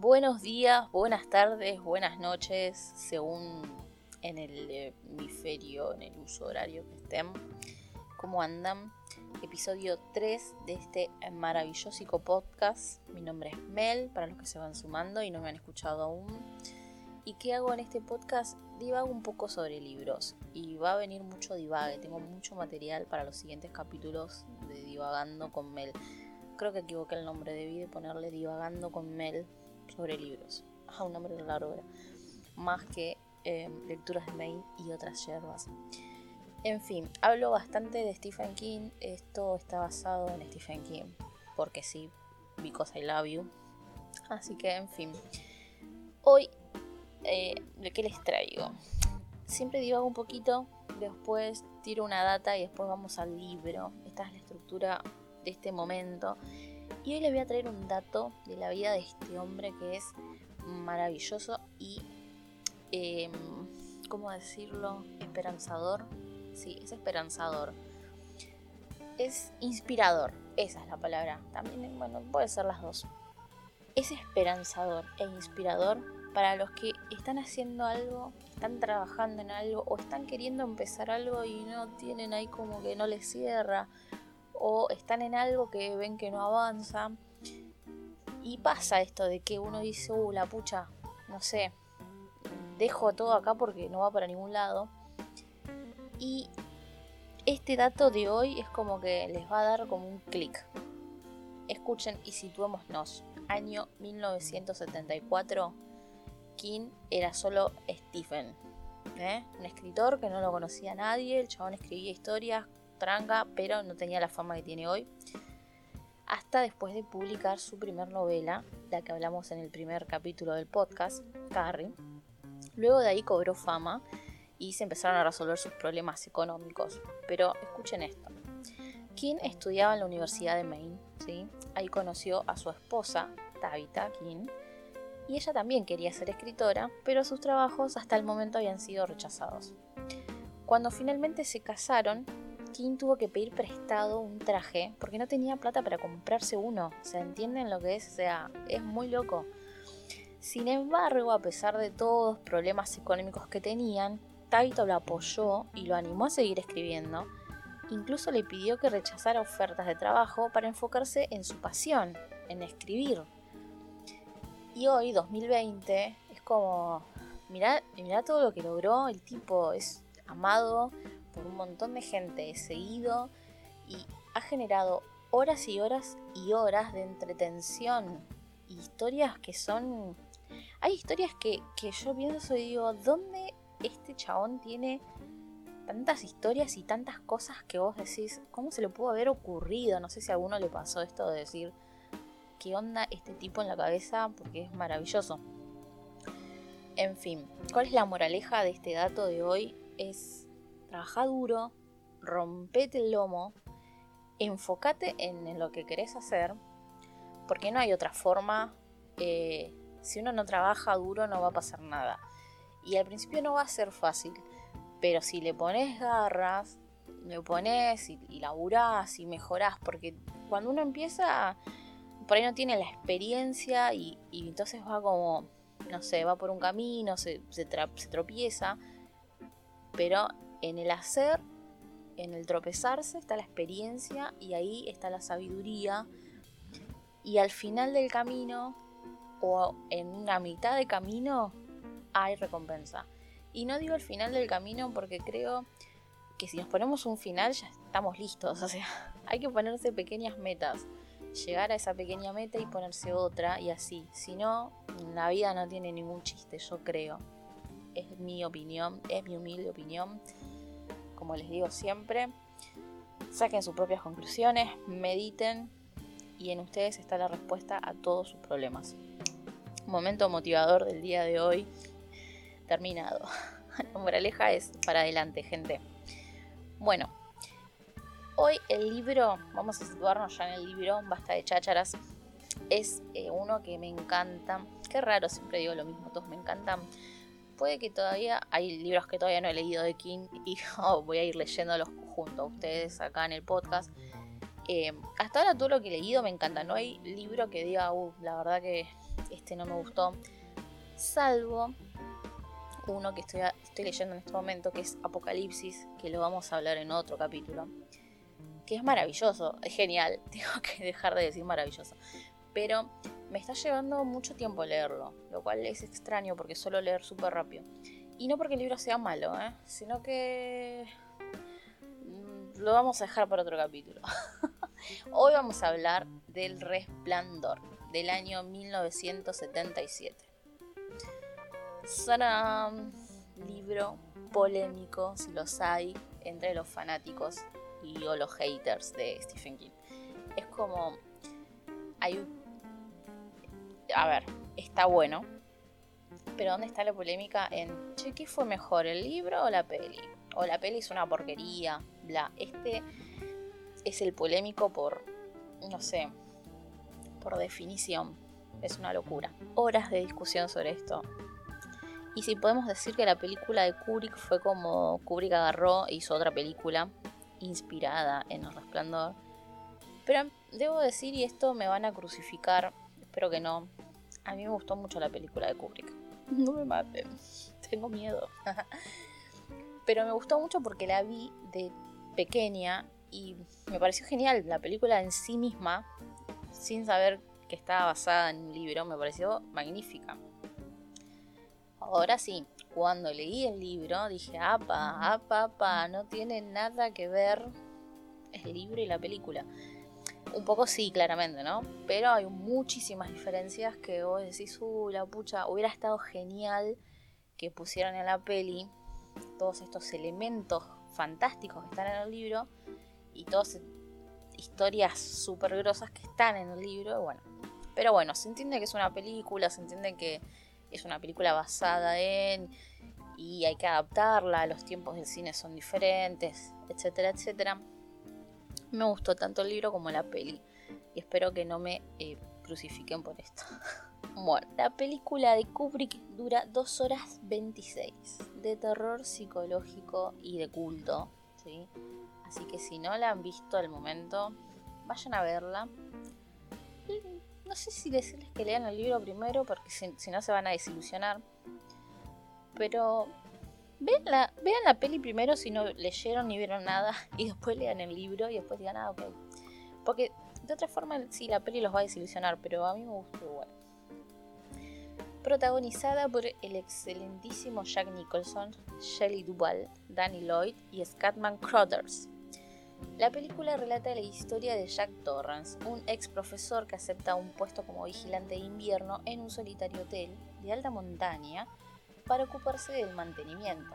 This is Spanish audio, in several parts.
Buenos días, buenas tardes, buenas noches, según en el hemisferio, en el uso horario que estén. ¿Cómo andan? Episodio 3 de este maravilloso podcast. Mi nombre es Mel, para los que se van sumando y no me han escuchado aún. ¿Y qué hago en este podcast? Divago un poco sobre libros y va a venir mucho divague. Tengo mucho material para los siguientes capítulos de Divagando con Mel creo que equivoqué el nombre, debí de ponerle divagando con Mel sobre libros. Ah, un nombre largo era. Más que em, lecturas de Maine y otras yerbas. En fin, hablo bastante de Stephen King. Esto está basado en Stephen King. Porque sí, because I love you. Así que, en fin. Hoy, eh, ¿de qué les traigo? Siempre divago un poquito, después tiro una data y después vamos al libro. Esta es la estructura de este momento. Y hoy les voy a traer un dato de la vida de este hombre que es maravilloso y, eh, ¿cómo decirlo? Esperanzador. Sí, es esperanzador. Es inspirador, esa es la palabra. También, bueno, puede ser las dos. Es esperanzador e inspirador para los que están haciendo algo, están trabajando en algo o están queriendo empezar algo y no tienen ahí como que no les cierra o están en algo que ven que no avanza. Y pasa esto de que uno dice, uh, la pucha, no sé, dejo todo acá porque no va para ningún lado. Y este dato de hoy es como que les va a dar como un clic. Escuchen y situémonos. Año 1974, King era solo Stephen. ¿eh? Un escritor que no lo conocía nadie, el chabón escribía historias tranca, pero no tenía la fama que tiene hoy. Hasta después de publicar su primer novela, la que hablamos en el primer capítulo del podcast, Carrie. Luego de ahí cobró fama y se empezaron a resolver sus problemas económicos. Pero escuchen esto. King estudiaba en la Universidad de Maine, ¿sí? Ahí conoció a su esposa, Tabitha King, y ella también quería ser escritora, pero sus trabajos hasta el momento habían sido rechazados. Cuando finalmente se casaron, King tuvo que pedir prestado un traje porque no tenía plata para comprarse uno. ¿Se entienden lo que es? O sea, es muy loco. Sin embargo, a pesar de todos los problemas económicos que tenían, Taito lo apoyó y lo animó a seguir escribiendo. Incluso le pidió que rechazara ofertas de trabajo para enfocarse en su pasión, en escribir. Y hoy, 2020, es como, mirá, mirá todo lo que logró, el tipo es amado por un montón de gente, seguido y ha generado horas y horas y horas de entretención. Historias que son... Hay historias que, que yo pienso y digo, ¿dónde este chabón tiene tantas historias y tantas cosas que vos decís, ¿cómo se le pudo haber ocurrido? No sé si a alguno le pasó esto de decir, ¿qué onda este tipo en la cabeza? Porque es maravilloso. En fin, ¿cuál es la moraleja de este dato de hoy? Es trabaja duro, rompete el lomo, enfócate en, lo que querés hacer, porque no hay otra forma. Eh, si uno no trabaja duro no va a pasar nada. Y al principio no va a ser fácil, pero si le pones garras, le pones y, y laburás y mejorás, porque cuando uno empieza, por ahí no tiene la experiencia y, entonces va como, no sé, va por un camino, se, se tropieza, pero en el hacer, en el tropezarse está la experiencia y ahí está la sabiduría. Y al final del camino o en una mitad de camino hay recompensa. Y no digo el final del camino porque creo que si nos ponemos un final ya estamos listos. O sea, hay que ponerse pequeñas metas. Llegar a esa pequeña meta y ponerse otra y así. Si no, la vida no tiene ningún chiste, yo creo. Es mi opinión, es mi humilde opinión como les digo siempre, saquen sus propias conclusiones, mediten y en ustedes está la respuesta a todos sus problemas. Momento motivador del día de hoy terminado. La moraleja es para adelante, gente. Bueno, hoy el libro, vamos a situarnos ya en el libro, basta de chácharas. Es eh, uno que me encanta. Qué raro, siempre digo lo mismo, todos me encantan puede que todavía hay libros que todavía no he leído de King y voy a ir leyéndolos junto a ustedes acá en el podcast. Eh, hasta ahora todo lo que he leído me encanta. No hay libro que diga, uh, la verdad que este no me gustó. Salvo uno que estoy, estoy leyendo en este momento, que es Apocalipsis, que lo vamos a hablar en otro capítulo. Que es maravilloso, es genial. Tengo que dejar de decir maravilloso. Pero me está llevando mucho tiempo leerlo, lo cual es extraño porque suelo leer súper rápido. Y no porque el libro sea malo, ¿eh? sino que mm, lo vamos a dejar para otro capítulo. Hoy vamos a hablar del Resplandor del año 1977. Será un libro polémico, si los hay, entre los fanáticos y o los haters de Stephen King. Es como hay a ver, está bueno. Pero ¿dónde está la polémica en, che, ¿qué fue mejor, el libro o la peli? O la peli es una porquería, bla. Este es el polémico por, no sé, por definición. Es una locura. Horas de discusión sobre esto. Y si podemos decir que la película de Kubrick fue como Kubrick agarró e hizo otra película inspirada en El Resplandor. Pero debo decir, y esto me van a crucificar, espero que no, a mí me gustó mucho la película de Kubrick. No me maten, tengo miedo. Pero me gustó mucho porque la vi de pequeña y me pareció genial. La película en sí misma, sin saber que estaba basada en un libro, me pareció magnífica. Ahora sí, cuando leí el libro dije, apa, apa, apa, no tiene nada que ver el libro y la película. Un poco sí, claramente, ¿no? Pero hay muchísimas diferencias que vos decís, uy, la pucha, hubiera estado genial que pusieran en la peli todos estos elementos fantásticos que están en el libro y todas historias súper grosas que están en el libro, bueno. Pero bueno, se entiende que es una película, se entiende que es una película basada en y hay que adaptarla, los tiempos del cine son diferentes, etcétera, etcétera. Me gustó tanto el libro como la peli. Y espero que no me eh, crucifiquen por esto. bueno, la película de Kubrick dura 2 horas 26. De terror psicológico y de culto. ¿sí? Así que si no la han visto al momento, vayan a verla. No sé si decirles que lean el libro primero, porque si no se van a desilusionar. Pero Vean la, vean la peli primero si no leyeron ni vieron nada y después lean el libro y después digan, ah, ok. Porque de otra forma sí, la peli los va a desilusionar, pero a mí me gustó igual. Protagonizada por el excelentísimo Jack Nicholson, Shelley Duvall, Danny Lloyd y Scatman Crothers. La película relata la historia de Jack Torrance, un ex profesor que acepta un puesto como vigilante de invierno en un solitario hotel de alta montaña para ocuparse del mantenimiento.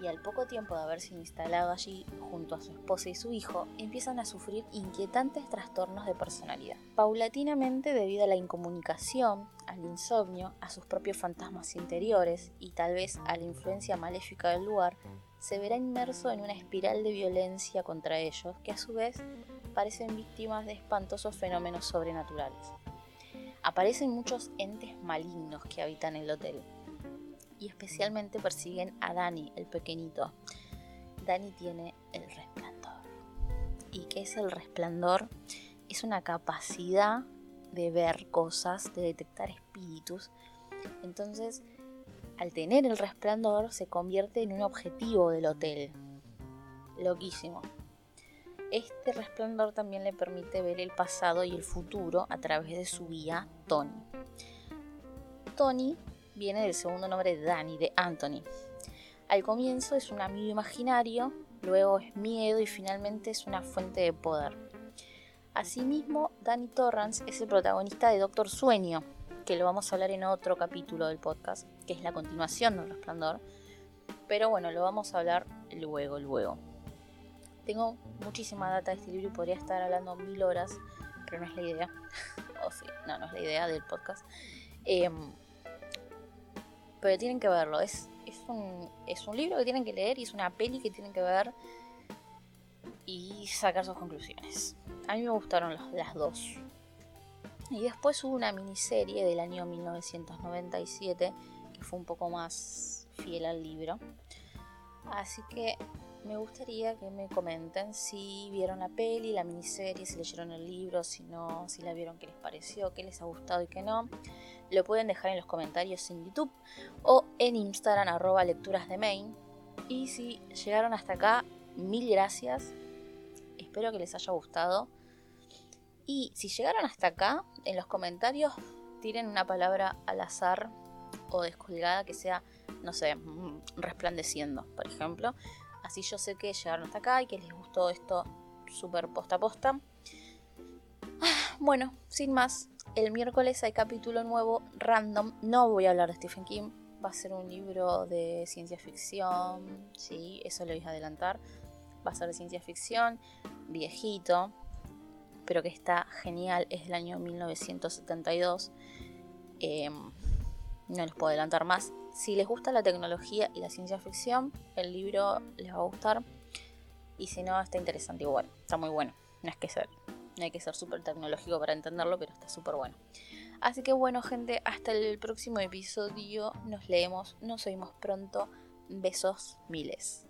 Y al poco tiempo de haberse instalado allí junto a su esposa y su hijo, empiezan a sufrir inquietantes trastornos de personalidad. Paulatinamente, debido a la incomunicación, al insomnio, a sus propios fantasmas interiores y tal vez a la influencia maléfica del lugar, se verá inmerso en una espiral de violencia contra ellos, que a su vez parecen víctimas de espantosos fenómenos sobrenaturales. Aparecen muchos entes malignos que habitan el hotel, y especialmente persiguen a Dani, el pequeñito. Dani tiene el resplandor. ¿Y qué es el resplandor? Es una capacidad de ver cosas, de detectar espíritus. Entonces, al tener el resplandor, se convierte en un objetivo del hotel. Loquísimo. Este resplandor también le permite ver el pasado y el futuro a través de su guía Tony. Tony viene del segundo nombre de Danny, de Anthony. Al comienzo es un amigo imaginario, luego es miedo y finalmente es una fuente de poder. Asimismo, Danny Torrance es el protagonista de Doctor Sueño, que lo vamos a hablar en otro capítulo del podcast, que es la continuación del Resplandor. Pero bueno, lo vamos a hablar luego, luego. Tengo muchísima data de este libro y podría estar hablando mil horas, pero no es la idea. o sí, no, no es la idea del podcast. Em, pero tienen que verlo. Es, es, un, es un libro que tienen que leer y es una peli que tienen que ver y sacar sus conclusiones. A mí me gustaron las dos. Y después hubo una miniserie del año 1997 que fue un poco más fiel al libro. Así que me gustaría que me comenten si vieron la peli, la miniserie, si leyeron el libro, si no, si la vieron, qué les pareció, qué les ha gustado y qué no. Lo pueden dejar en los comentarios en YouTube o en Instagram arroba lecturas de main. Y si llegaron hasta acá, mil gracias. Espero que les haya gustado. Y si llegaron hasta acá, en los comentarios tiren una palabra al azar o descolgada que sea, no sé, mm, resplandeciendo, por ejemplo. Así yo sé que llegaron hasta acá y que les gustó esto súper posta a posta. Ah, bueno, sin más, el miércoles hay capítulo nuevo, random. No voy a hablar de Stephen King, va a ser un libro de ciencia ficción, sí, eso lo voy a adelantar. Va a ser de ciencia ficción, viejito, pero que está genial, es del año 1972. Em, no les puedo adelantar más. Si les gusta la tecnología y la ciencia ficción, el libro les va a gustar. Y si no, está interesante igual, está muy bueno. No es que no hay que ser súper tecnológico para entenderlo, pero está súper bueno. Así que bueno, gente, hasta el próximo episodio. Nos leemos, nos oímos pronto. Besos miles.